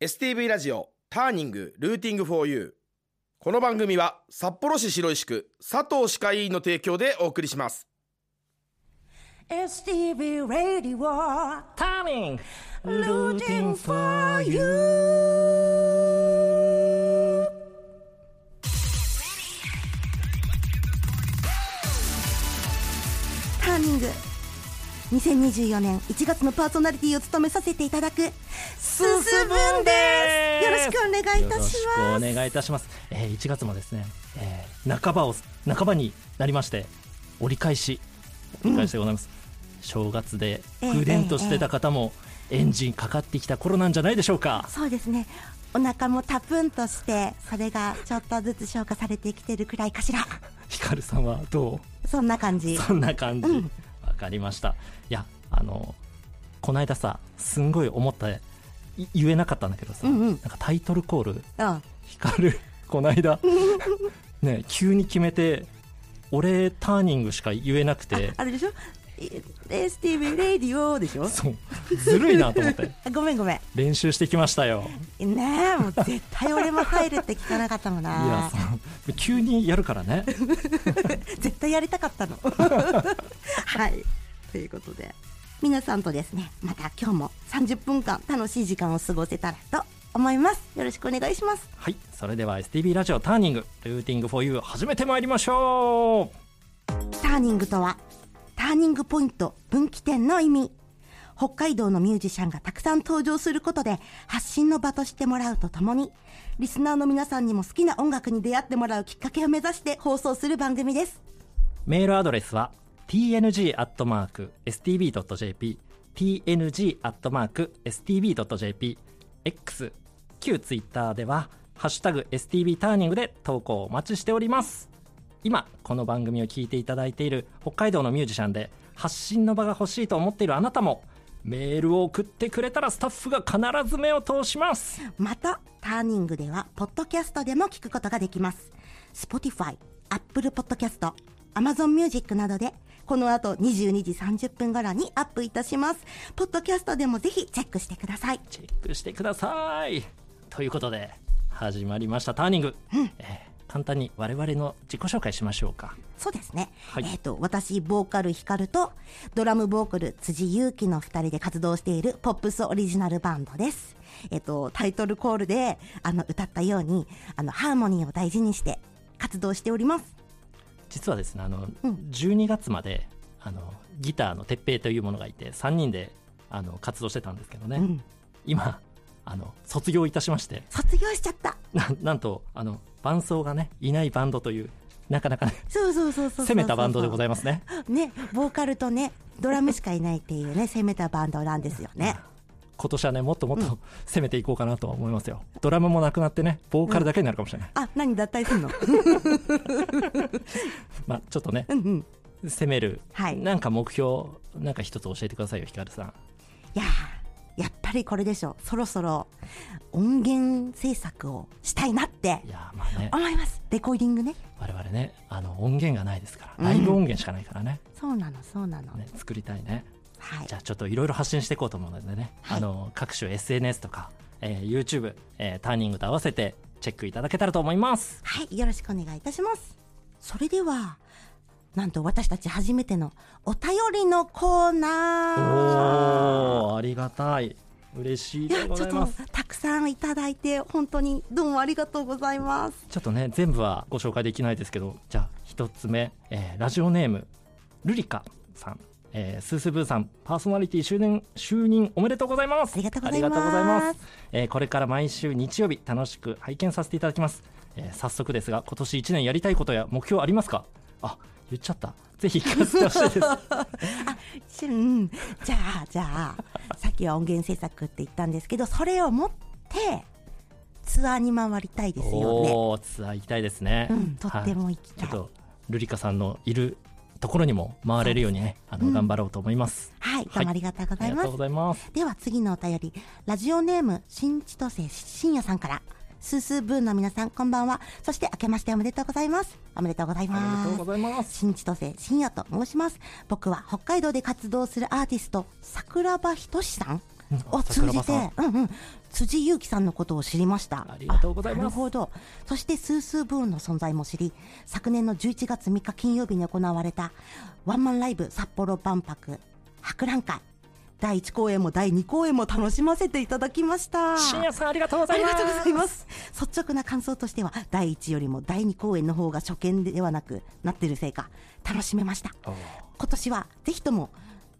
STV ラジオターニングルーティングフォーユーこの番組は札幌市白石区佐藤歯科医院の提供でお送りします。STV Radio ターニング Rooting for you ターニング2024年1月のパーソナリティを務めさせていただくすすぶんです。よろしくお願いいたしよろしますくお願いいたします、えー、1月もですね、えー、半ばを半ばになりまして折り返し折り返しでございます、正月でええグレンとしてた方もエンジンかかってきた頃なんじゃないでしょうか、そうですね。お腹もタプンとしてそれがちょっとずつ消化されてきてるくらいかしら。ヒカルさんはどそんな感じ。うそんな感じ。わ、うんかりました。いやあのこの間さすんごい思ったい言えなかったんだけどさ、うんうん。なんかタイトルコールうんヒカルこの間ね急に決めて俺ターニングしか言えなくてあれでしょ？え STV レディオでしょ？そう。ずるいなと思って。あごめんごめん。練習してきましたよ。ねえもう絶対俺も入るって聞かなかったもんいやなそう。急にやるからね。絶対やりたかったの。はい。ということで皆さんとですねまた今日も30分間楽しい時間を過ごせたらと思います。よろしくお願いします。はい。それでは STB ラジオターニングルーティング for you 始めてまいりましょう。ターニングとはターニングポイント分岐点の意味。北海道のミュージシャンがたくさん登場することで発信の場としてもらうとともにリスナーの皆さんにも好きな音楽に出会ってもらうきっかけを目指して放送する番組です。メールアドレスは tng.stb.jp tng.stb.jp X 旧 Twitter ではハッシュタグ STB ターニングで投稿お待ちしております。今この番組を聞いていただいている北海道のミュージシャンで発信の場が欲しいと思っているあなたもメールを送ってくれたらスタッフが必ず目を通しますまたターニングではポッドキャストでも聞くことができます。Spotify、Apple Podcast、Amazon Music などでこの後22時30分頃にアップいたします。ポッドキャストでもぜひチェックしてください。チェックしてください。ということで始まりましたターニング、えー簡単に我々の自己紹介しましょうかそうですね。はいえっ、と、私、ボーカルヒカルと、ドラムボーカル辻祐希の二人で活動しているポップスオリジナルバンドです。えっ、と、タイトルコールで、あの、歌ったように、あの、ハーモニーを大事にして活動しております。実はですねあの、うん12月まであのギターの鉄平というものがいて3人であの活動してたんですけどね、うん。今あの卒業いたしまして卒業しちゃった。ななんとあの伴奏がねいないバンドというなかなかねそうそうそうそう。攻めたバンドでございいますね。ね、ボーカルとね、ドラムしかいないっていうね、攻めたバンドなんですよね。今年はねもっともっと攻めていこうかなとは思いますよドラムもなくなってねボーカルだけになるかもしれない、あ、何脱退すんの？まあちょっとねうんうん。攻める、はいなんか目標なんか一つ教えてくださいよヒカルさんいやーやっぱりこれでしょ。そろそろ音源制作をしたいなっていやーまあね。思います。レコーディングね。我々ねあの音源がないですからうん。ライブ音源しかないからね,、そうなのそうなの、ね作りたいね。はい。じゃあちょっといろいろ発信していこうと思うのでね、はい。あの各種 SNS とか、えー YouTube、えーターニングと合わせてチェックいただけたらと思います。はいよろしくお願いいたします。それではなんと私たち初めてのお便りのコーナー。おーありがたい。嬉しいでいやちょっとございますたくさんいただいて本当にどうもありがとうございます。ちょっとね全部はご紹介できないですけどじゃあ一つ目、えーラジオネームルリカさん、えースースーブーさんパーソナリティ就任就任おめでとうございます。ありがとうございます。ありがとうございます。えーこれから毎週日曜日楽しく拝見させていただきます、えー早速ですが今年1年やりたいことや目標ありますか？あ言っちゃった。ぜひ聞かせてほしいです。しうん、じゃあじゃあさっきは音源制作って言ったんですけどそれを持ってツアーに回りたいですよね。ツアー行きたいですね、うん、とってもはい行きたい。ちょっとルリカさんのいるところにも回れるようにねあの、うん。頑張ろうと思います。はい、どうもありがとうございます。では次のお便り、ラジオネーム、新千歳深夜さんから、スースーブーンの皆さん、こんばんは。そして、明けましておめでとうございます。おめでとうございありますがとうご。ざいます新千歳深夜と申します。僕は北海道で活動するアーティスト、桜庭仁さんを通じてうんうん、辻裕樹さんのことを知りました。ありがとうございますあなるほど。そしてスースーブーンの存在も知り、昨年の11月3日金曜日に行われたワンマンライブ札幌万博博覧会。第1公演も第2公演も楽しませていただきました。深夜さんありがとうござあいますりがとうございます。率直な感想としては、第1よりも第2公演の方が初見ではなくなってるせいか、楽しめました。今年はぜひとも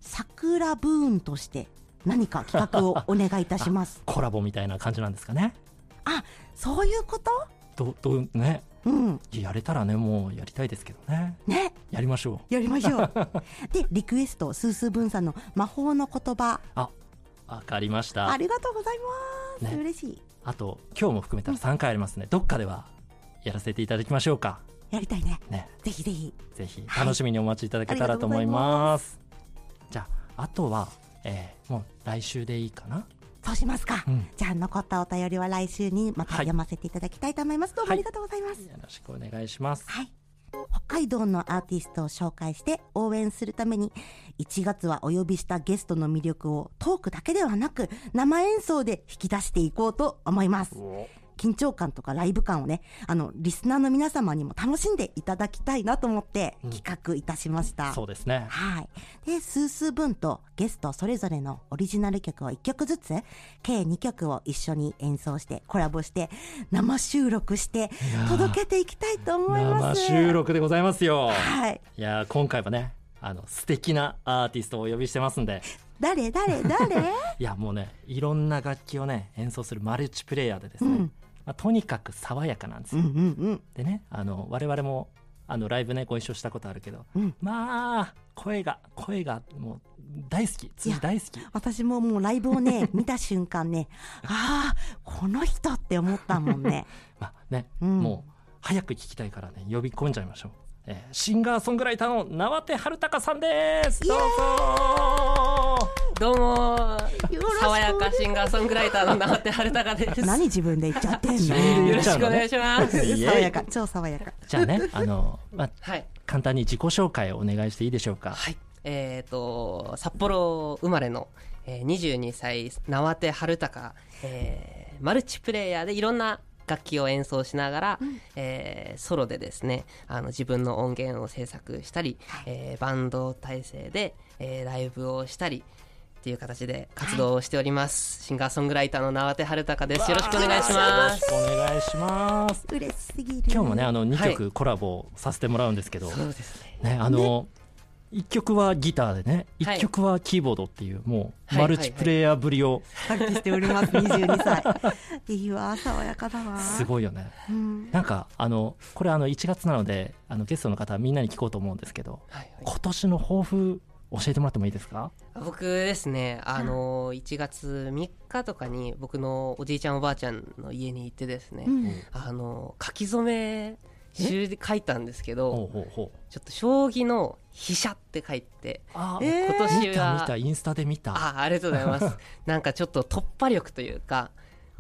桜ブーンとして何か企画をお願いいたします。コラボみたいな感じなんですかねあ、そういうこと？どどうねうん。やれたらねもうやりたいですけどねね。やりましょうやりましょう。で、リクエスト、スースーブンさんの魔法の言葉、あわかりましたありがとうございます。ね嬉しい。あと今日も含めたら3回ありますね、どっかではやらせていただきましょうかやりたいね。ねぜひぜひ。ぜひはい楽しみにお待ちいただけたらと思います,、じゃああとは、えーもう来週でいいかなそうしますか？うんじゃあ、残ったお便りは来週にまたはい読ませていただきたいと思います。どうもありがとうございます。よろしくお願いしますはい。北海道のアーティストを紹介して応援するために1月はお呼びしたゲストの魅力をトークだけではなく生演奏で引き出していこうと思います。緊張感とかライブ感をね、あの、リスナーの皆様にも楽しんでいただきたいなと思ってうん企画いたしました。そうですねはい。で、スースー分とゲストそれぞれのオリジナル曲を1曲ずつ、計2曲を一緒に演奏して、コラボして、生収録して、届けていきたいと思います。生収録でございますよはい。いやー今回はねあの素敵なアーティストをお呼びしてますんで誰誰誰？いやもうねいろんな楽器をね演奏するマルチプレイヤーでですね、うんまあ、とにかく爽やかなんですよ、うんうんうん。でねあの我々もあのライブねご一緒したことあるけど、うん。まあ声が声がもう大好き。辻大好き。私ももうライブをね、見た瞬間ね、ああ、この人って思ったもんね。まあね、うん。もう早く聞きたいからね呼び込んじゃいましょう、えーシンガーソングライターの縄手春隆さんですどうぞどうも爽やかシンガーソングライターの永手春隆です。何自分で言っちゃってんの？よろしくお願いします。爽やか、超爽やか。じゃあねあの、まあ、はい。簡単に自己紹介をお願いしていいでしょうか？はい。えっ、と、札幌生まれの、えー、22歳、縄手春隆、えーマルチプレイヤーでいろんな楽器を演奏しながら、えーソロでですねあの自分の音源を制作したり、えーバンド体制で、えーライブをしたりっていう形で活動をしております、シンガーソングライターの縄手春隆です。よろしくお願いします。お願いします。嬉しすぎる。今日もねあの2はい。曲コラボさせてもらうんですけど、そうですね。ねあの1曲はギターでねはい。1曲はキーボードっていうもうはいマルチプレイヤーぶりを発揮しております、22歳。いいわ、爽やかだわ。すごいよね。うん。なんかあのこれあの1月なのであのゲストの方はみんなに聞こうと思うんですけどはいはい。今年の抱負教えてもらってもいいですか？僕ですねあの1月3日とかに僕のおじいちゃんおばあちゃんの家に行ってですね、うん。あの書き初め書いたんですけどほうほうほう。ちょっと将棋の飛車って書いてあえー今年見たは見たインスタで見た。あありがとうございます。なんかちょっと突破力というか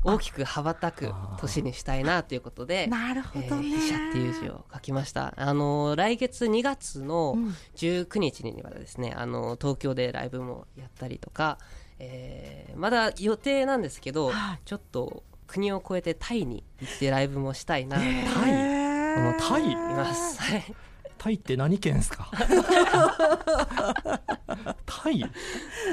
大きく羽ばたく年にしたいなということでなるほえどね。ー飛車っていう字を書きました。あの来月2月のうん。19日にはですねあの東京でライブもやったりとか、えーまだ予定なんですけど、はい。ちょっと国を越えてタイに行ってライブもしたいな。タイこのタイタイって何県ですか？タイ？あ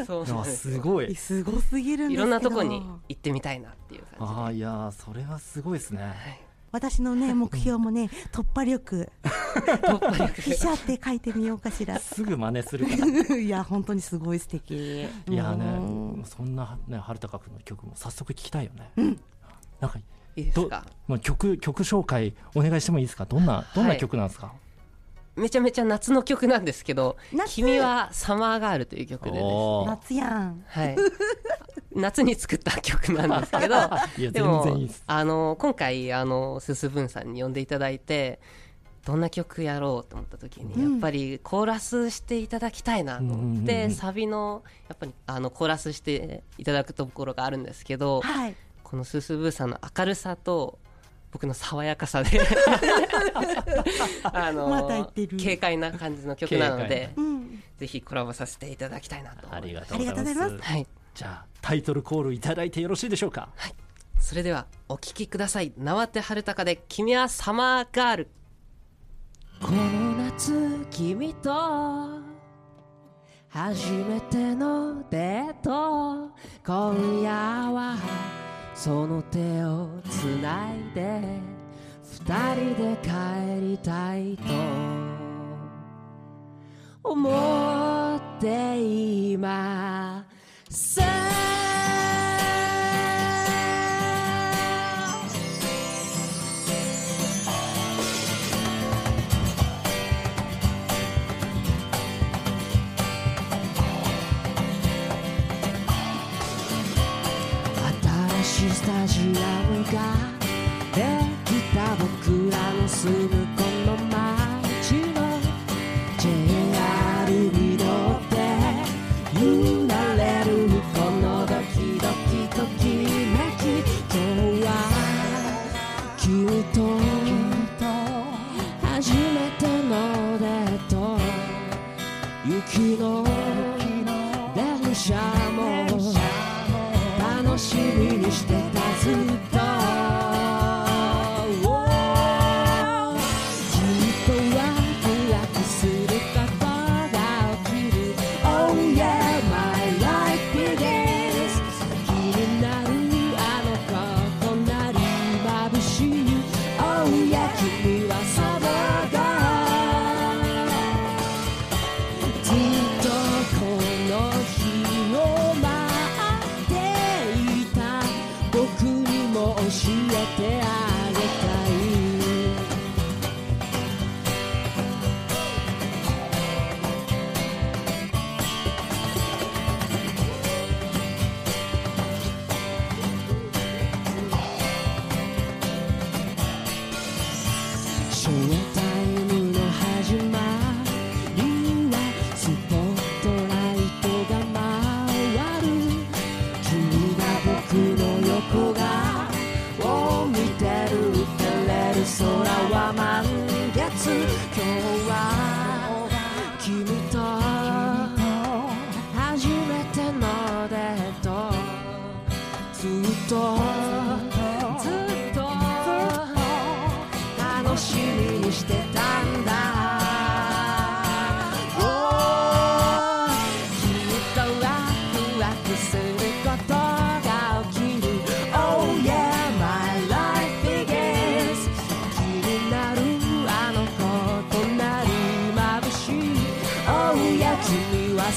そう。なんですすごい。すごすぎるんですけど。いろんなとこに行ってみたいなっていう感じで。ああいやーそれはすごいですね。私のね目標もね突破力。突破力。飛車って書いてみようかしら。すぐ真似するから。いや本当にすごい素敵。いやーうん。ねそんなね春高君の曲も早速聞きたいよね、なんかどいいですか？曲曲紹介お願いしてもいいですか？どんなどんな曲なんですか、めちゃめちゃ夏の曲なんですけど「夏。君はサマーガール」という曲でね夏やん。はい、夏に作った曲なんですけどいやでも全然いいです。あの今回あのすすぶんさんに呼んでいただいてどんな曲やろうと思った時に、うん。やっぱりコーラスしていただきたいなと思って、サビのやっぱりあのコーラスしていただくところがあるんですけどはいこのすすぶんさんの明るさと僕の爽やかさで あのまた言ってる。軽快な感じの曲なのでうん。ぜひコラボさせていただきたいなと思います。ありがとうございます。はい。じゃあタイトルコールいただいてよろしいでしょうか？それではお聴きください縄手春高で君はサマーガール。この夏君と初めてのデート。今夜はその手をつないで二人で帰りたいと思っています。しいスタジアムができた僕らの住むこの街の J 教えてあ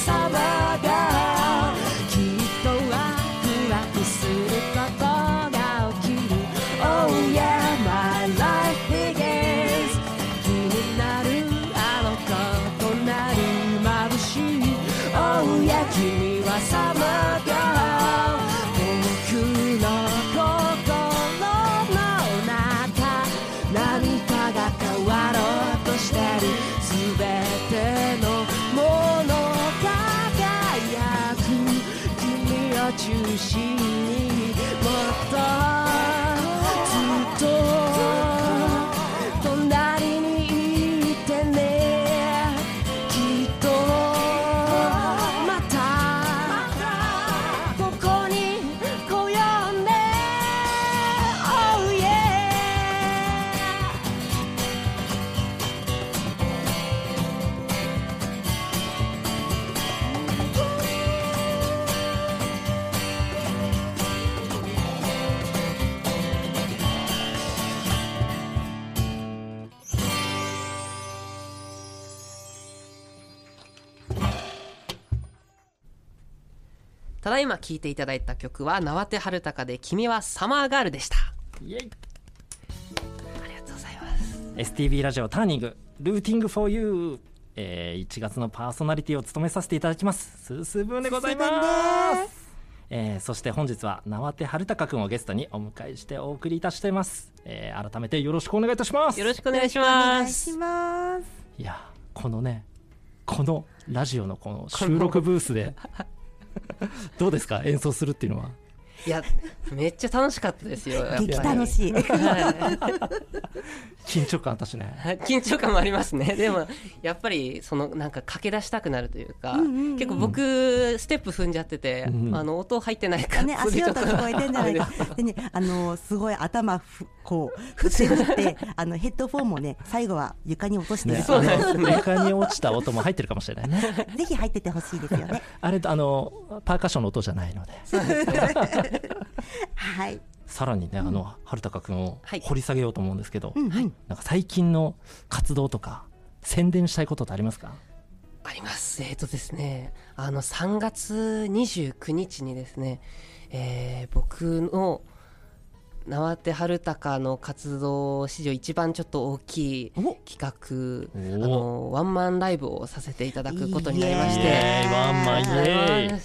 君だいま聴いていただいた曲は縄手春高で君はサマーガールでした。イエイ。ありがとうございます。STB ラジオターニングルーティング for you えー、1月のパーソナリティを務めさせていただきます。スースーブーンでございます。えーそして本日は縄手春高くんをゲストにお迎えしてお送りいたしています、えー改めてよろしくお願いいたします。よろしくお願いしお願ます。いしますいやこのねこのラジオのこの収録ブースで どうですか？演奏するっていうのは。いやめっちゃ楽しかったですよ激楽しい。はい。緊張感あったしね。緊張感もありますね。でもやっぱりそのなんか駆け出したくなるというか、結構僕ステップ踏んじゃってて、うんあの音入ってないかね、足音聞こえてんじゃないか。でね、あのすごい頭ふ、こう、振って振って、あの、ヘッドフォンもね、最後は床に落としてる。ねそうですね。床に落ちた音も入ってるかもしれないね。ぜひ入っててほしいですよね。あれあのパーカッションの音じゃないのではい。さらにね、あの春高君をはい。掘り下げようと思うんですけど、うんうん。なんか最近の活動とか宣伝したいことってありますか？あります。えっ、とですね、あの、3月29日にですね、えー僕の縄手春高の活動史上一番ちょっと大きいお。企画、お。あの、ワンマンライブをさせていただくことになりまして、ワンマンイエーイ。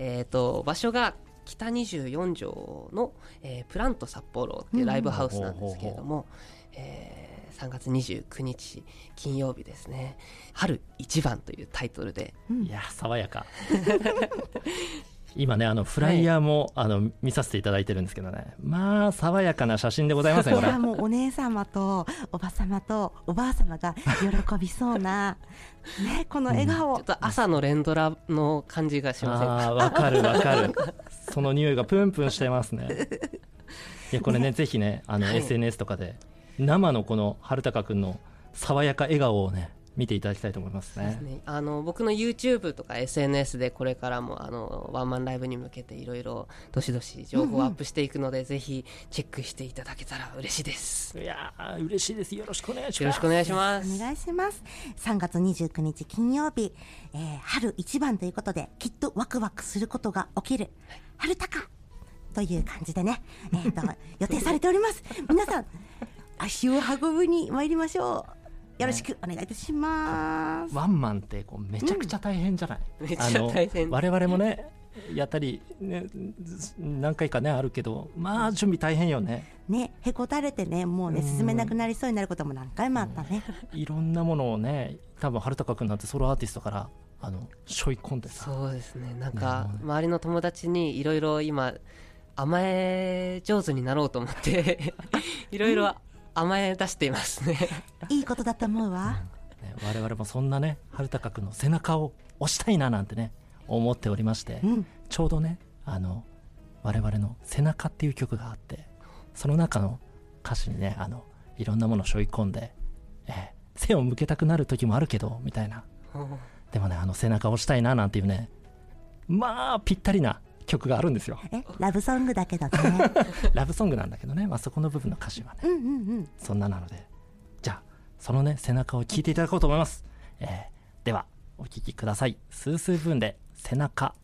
えっ、と、場所が北24条の、えープラント札幌っていうライブハウスなんですけれども、えー3月29日金曜日ですね「春一番」というタイトルで。いや爽やか 今ねあのフライヤーも、あの見させていただいてるんですけどね。まあ爽やかな写真でございますねこれ。これはもうお姉様とおば様とおばあ様が喜びそうな、ね、この笑顔。ちょっ。と朝の連ドラの感じがしませんか？ああわかるわかる。その匂いがプンプンしてますね。いやこれねぜひねあの、はい。SNS とかで生のこの春高くんの爽やか笑顔をね見ていただきたいと思いますね。ね。あの僕の YouTube とか SNS でこれからもあのワンマンライブに向けていろいろどしどし情報をアップしていくので、ぜひチェックしていただけたら嬉しいです。いやー嬉しいです。よろしくお願いします。よろしくお願いします。お願いします。3月29日金曜日、えー春一番ということで、きっとワクワクすることが起きる、春高という感じでね、えーと、予定されております。皆さん、足を運ぶに参りましょう。よろしくお願いいたします。ワンマンってこうめちゃくちゃ大変じゃない、めっちゃ大変。我々もねやったり、ね、ず何回かねあるけどまあ準備大変よね。ね、へこたれてね、もうね、進めなくなりそうになることも何回もあったね。いろんなものをね多分春高君なんてソロアーティストからあのしょい込んでさ。そうですね。なんかね。周りの友達にいろいろ今甘え上手になろうと思って いろいろ甘え出していますね。いいことだと思うわ。ね我々もそんなね春高君の背中を押したいななんてね思っておりまして、うん。ちょうどねあの我々の「背中」っていう曲があってその中の歌詞にねあのいろんなものを背負い込んで、えー背を向けたくなる時もあるけどみたいな。でもねあの背中を押したいななんていうねまあぴったりな曲があるんですよ。え、ラブソングだけどね。ラブソングなんだけどね、まあ、そこの部分の歌詞はね。うんうんうん。そんななので。じゃあそのね背中を聞いていただこうと思います、えーではお聞きください。スースー分で背中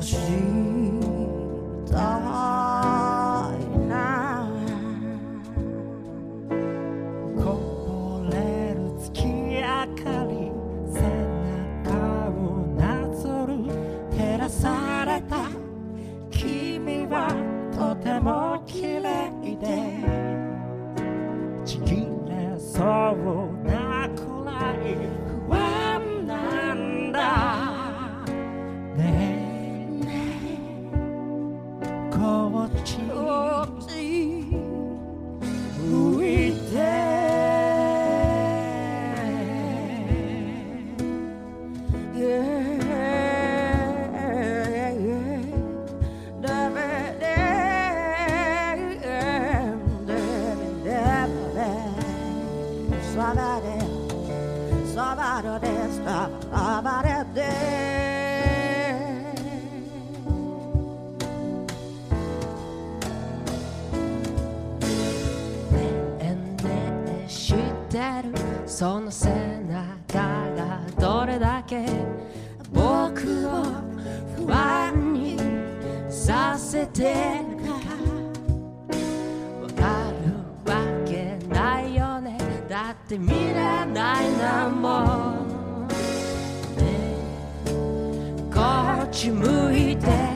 押しそばでそばでそばで知ってるその背中がどれだけ僕を不安にさせてって見れないなもうね。こっち向いて。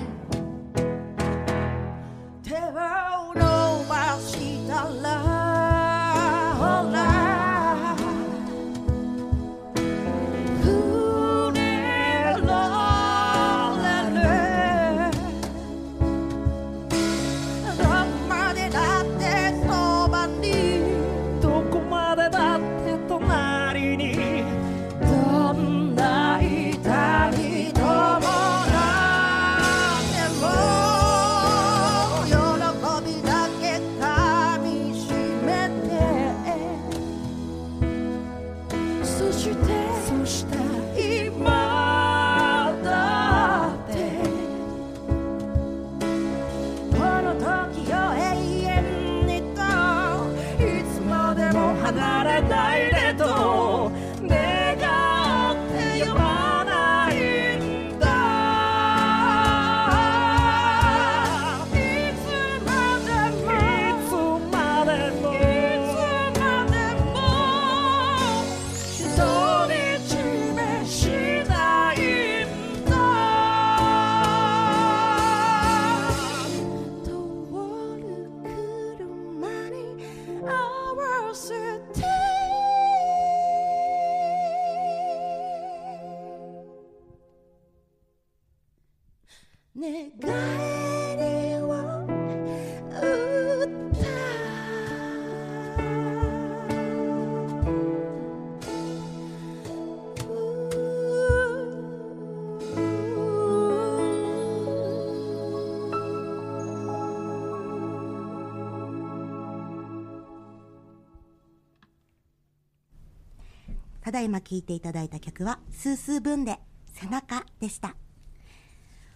だいま聴いていただいた曲は、スースー分で背中でした。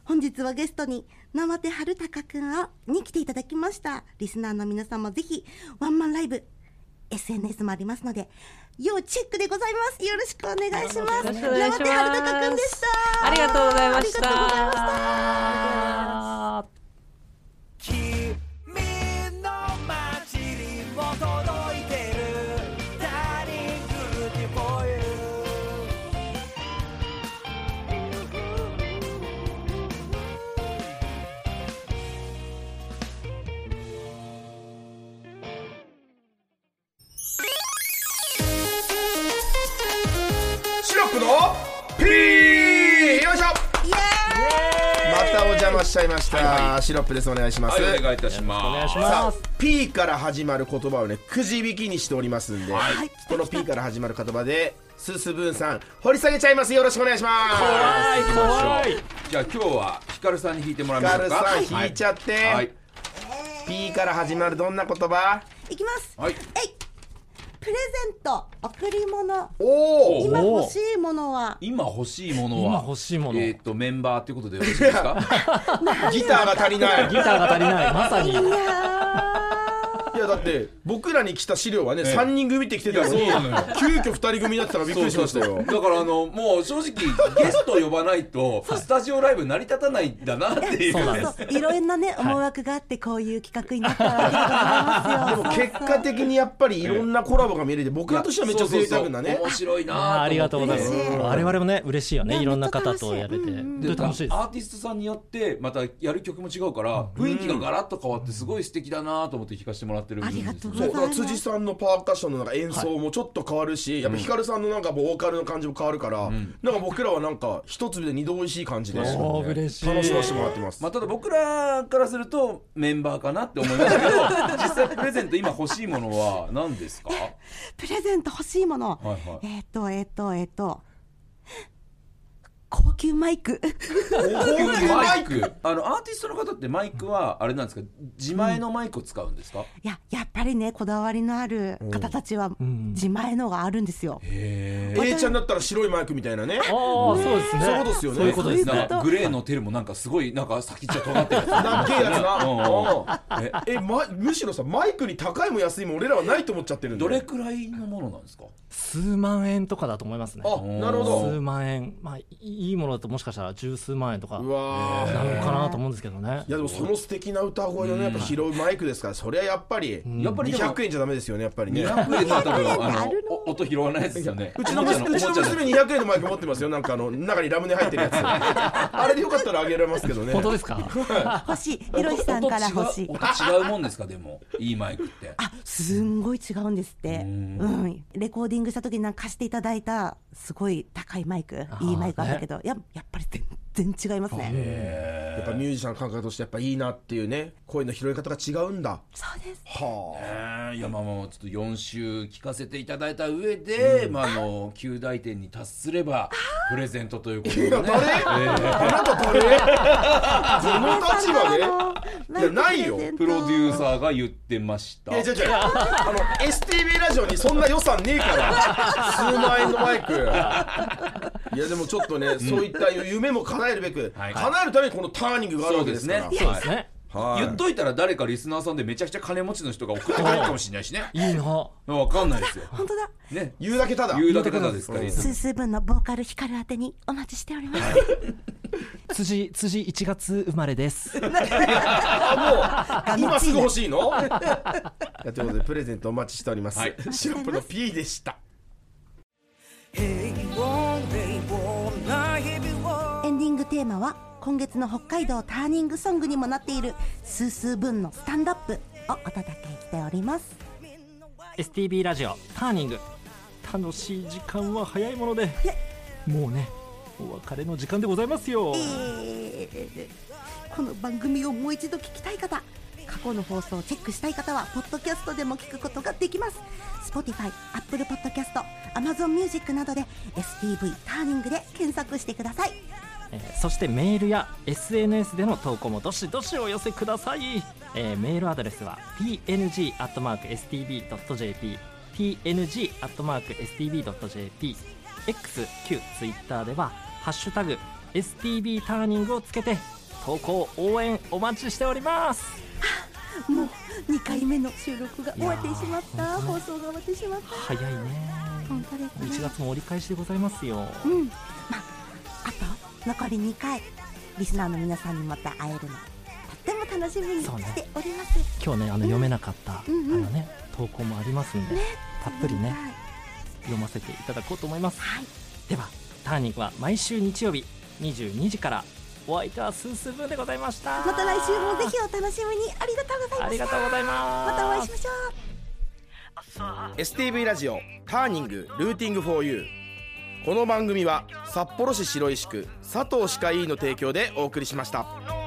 本日はゲストに生手春高くんをに来ていただきました。リスナーの皆さんもぜひワンマンライブ、SNS もありますので、要チェックでございます。よろしくお願いします。よろしくお願いします生手春高くんでした。ありがとうございましたありがとうございました。しちゃいました、シロップです。お願いします、はい、お願いいたします。お願いしさあます P から始まる言葉をねくじ引きにしておりますんで、はい。この P から始まる言葉でススブーンさん掘り下げちゃいます。よろしくお願いします。怖い怖い。じゃあ今日はヒカルさんに弾いてもらいまヒカルしょうか。さん引いちゃって、はい。P から始まるどんな言葉？いきます。はい。えいプレゼント、贈り物。おお今欲しいものは、今欲しいものは今欲しいもの。えっ、とメンバーってことでよろしいですか？ギターが足りない。ギターが足りない。まさに。いやいやだって僕らに来た資料はね、ええ。3人組って来てたのに急遽2人組になってたらびっくりしましたよ。だからあのもう正直ゲスト呼ばないとスタジオライブ成り立たないんだなっていう。そうそういろんなね、思惑があって、こういう企画になったらありがとうございますよ。結果的にやっぱりいろんなコラボが見れて僕らとしてはめっちゃ贅沢なね。そうそうそう面白いなありがとうございます。我々もね嬉しいよね。いろんな方とやれて。うんでで楽しいです？アーティストさんによってまたやる曲も違うから雰囲気がガラッと変わってすごい素敵だなと思って弾かせてもらってるんですよありがとうございます。から辻さんのパーカッションのなんか演奏もちょっと変わるし、やっぱヒカルさんのなんかボーカルの感じも変わるから、なんか僕らはなんか一粒で二度美味しい感じでおー嬉しい。楽しませてもらってます、まあ、ただ僕らからするとメンバーかなって思いましたけど 実際プレゼント今欲しいものは何ですか？プレゼント欲しいもの。はいはい。えっ、と、えっ、と、えっ、と、高級マイク。高級マイク。あのアーティストの方ってマイクはあれなんですか？自前のマイクを使うんですか、いややっぱりねこだわりのある方たちはん。自前のがあるんですよ、へ A ちゃんだったら白いマイクみたいなね。ああそうですね。そういうことですよね。そういうことですね。グレーのテルもなんかすごいなんか先っちょ尖ってるやつ。なっけえやつな。うん。うん。うん。ええ、ま、むしろさマイクに高いも安いも俺らはないと思っちゃってるどれくらいのものなんですか？数万円とかだと思いますね。あなるほ数ど万円。まあいいいものだともしかしたら十数万円とかうわー。なのかなと思うんですけどね。いやでもその素敵な歌声のねやっぱ拾うマイクですからそりゃやっぱりやっぱりでも200円じゃダメですよねやっぱりね。200円のは多分あの？お音拾わないですよね。うちの娘うちのおもちゃ娘200円のマイク持ってますよ。なんかあの中にラムネ入ってるやつ。あれでよかったらあげられますけどね。本当ですか？欲しい。ひろしさんから欲しい。音違う音違うもんですか？でもいいマイクって。あすんごい違うんですって。うん。レコーディングした時になんか貸していただいたすごい高いマイク。いいマイクあったけど、ややっぱり全然違いますね。やっぱミュージシャンの感覚としてやっぱいいなっていうね声の拾い方が違うんだ。そうです。はあ。えーいやまあまあちょっと4週聞かせていただいた上で、まああの9大点に達すればプレゼントということでね。誰？あなた誰？この立場でいやないよ。プロデューサーが言ってました。いや違う違うあの STV ラジオにそんな予算ねえから。数万円のマイクいやでもちょっとね、そういった夢も叶えるべく、はい。叶えるためにこのターニングがあるわけですから。そうですね。はい。言っといたら誰かリスナーさんでめちゃくちゃ金持ちの人が送ってくれるかもしれないしね。いいな。わかんないですよ。本当だ。ね。言うだけただ。言うだけただですから。うん。リスナースースー分のボーカル光る宛てにお待ちしております。辻辻1月生まれです。あもう 今すぐ欲しいの？いやということでプレゼントお待ちしております、はい。シロップの P でしたエンディングテーマは今月の北海道ターニングソングにもなっているスースー分のスタンドアップをお届けしております STB ラジオターニング楽しい時間は早いものでもうねお別れの時間でございますよえーこの番組をもう一度聞きたい方過去の放送をチェックしたい方はポッドキャストでも聞くことができます。Spotify、Apple Podcast、Amazon Music などで STV ターニングで検索してください。えーそしてメールや SNS での投稿もどしどしお寄せください、えーメールアドレスは png.stb.jp png.stb.jp X、Q、Twitter では「ハッシュタグ #STB ターニング」をつけて投稿応援お待ちしております。もう2回目の収録が終わってしまった。放送が終わってしまった。早いね。本当です1ね月も折り返しでございますよ。うん。まああと残り2回リスナーの皆さんにまた会えるのとっても楽しみにしております、今日ねあの読めなかった、うん。うんあのね投稿もありますんで、たっぷりねはい。読ませていただこうと思います。はい。ではターニングは毎週日曜日22時からお相手はスースーブーでございました。また来週もぜひお楽しみに。ありがとうございました。ありがとうございます。またお会いしましょう。STV ラジオターニングルーティング 4U この番組は札幌市白石区佐藤歯科医院の提供でお送りしました。